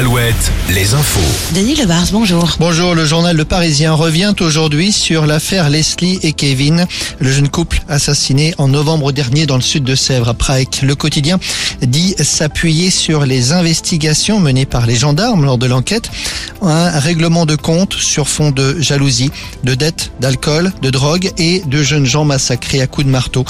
Alouette, les infos. Denis Lebars, bonjour. Bonjour, le journal Le Parisien revient aujourd'hui sur l'affaire Leslie et Kevin, le jeune couple assassiné en novembre dernier dans le sud de Sèvres à Prague. Le quotidien dit s'appuyer sur les investigations menées par les gendarmes lors de l'enquête. Un règlement de compte sur fond de jalousie, de dettes, d'alcool, de drogue et de jeunes gens massacrés à coups de marteau.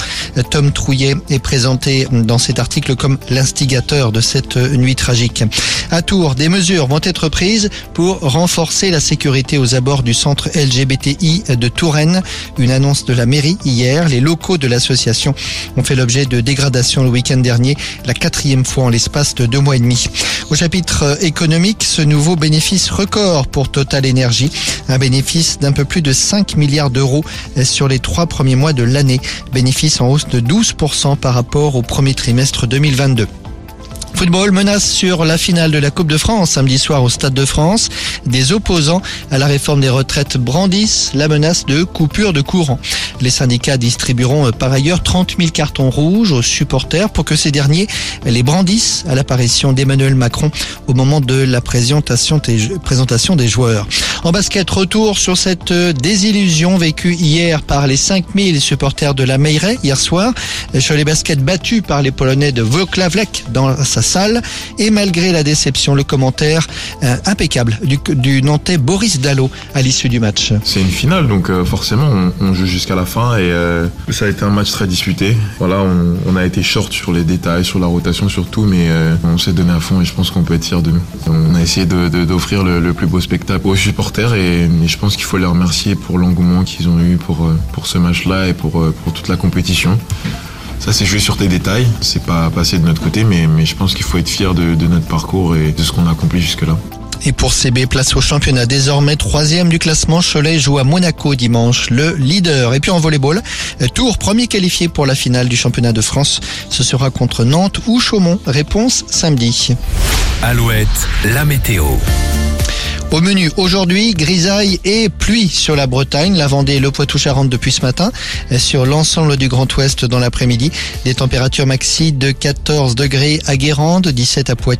Tom Trouillet est présenté dans cet article comme l'instigateur de cette nuit tragique. À Tours, des mesures vont être prises pour renforcer la sécurité aux abords du centre LGBTI de Touraine. Une annonce de la mairie hier. Les locaux de l'association ont fait l'objet de dégradation le week-end dernier, la quatrième fois en l'espace de deux mois et demi. Au chapitre économique, ce nouveau bénéfice record pour Total Energy, un bénéfice d'un peu plus de 5 milliards d'euros sur les trois premiers mois de l'année, bénéfice en hausse de 12% par rapport au premier trimestre 2022. Football menace sur la finale de la Coupe de France samedi soir au Stade de France. Des opposants à la réforme des retraites brandissent la menace de coupure de courant. Les syndicats distribueront par ailleurs 30 000 cartons rouges aux supporters pour que ces derniers les brandissent à l'apparition d'Emmanuel Macron au moment de la présentation des joueurs. En basket, retour sur cette désillusion vécue hier par les 5000 supporters de la Meiret hier soir. Sur les baskets battus par les Polonais de Włocławek dans sa salle. Et malgré la déception, le commentaire euh, impeccable du, Nantais Boris Dallot à l'issue du match. C'est une finale, donc euh, forcément on, joue jusqu'à la fin et euh, ça a été un match très disputé. Voilà, on, a été short sur les détails, sur la rotation surtout, mais euh, on s'est donné à fond et je pense qu'on peut être fier de nous. On a essayé d'offrir le, plus beau spectacle aux supporters et, et je pense qu'il faut les remercier pour l'engouement qu'ils ont eu pour, pour ce match-là et pour, pour toute la compétition. Ça, c'est jouer sur des détails. C'est pas passé de notre côté, mais, mais je pense qu'il faut être fier de, de, notre parcours et de ce qu'on a accompli jusque-là. Et pour CB, place au championnat. Désormais troisième du classement, Cholet joue à Monaco dimanche, le leader. Et puis en volleyball, Tour premier qualifié pour la finale du championnat de France. Ce sera contre Nantes ou Chaumont. Réponse samedi. Alouette, la météo. Au menu aujourd'hui, grisaille et pluie sur la Bretagne, la Vendée le Poitou-Charentes depuis ce matin. Sur l'ensemble du Grand Ouest dans l'après-midi, des températures maxi de 14 degrés à Guérande, 17 à Poitiers.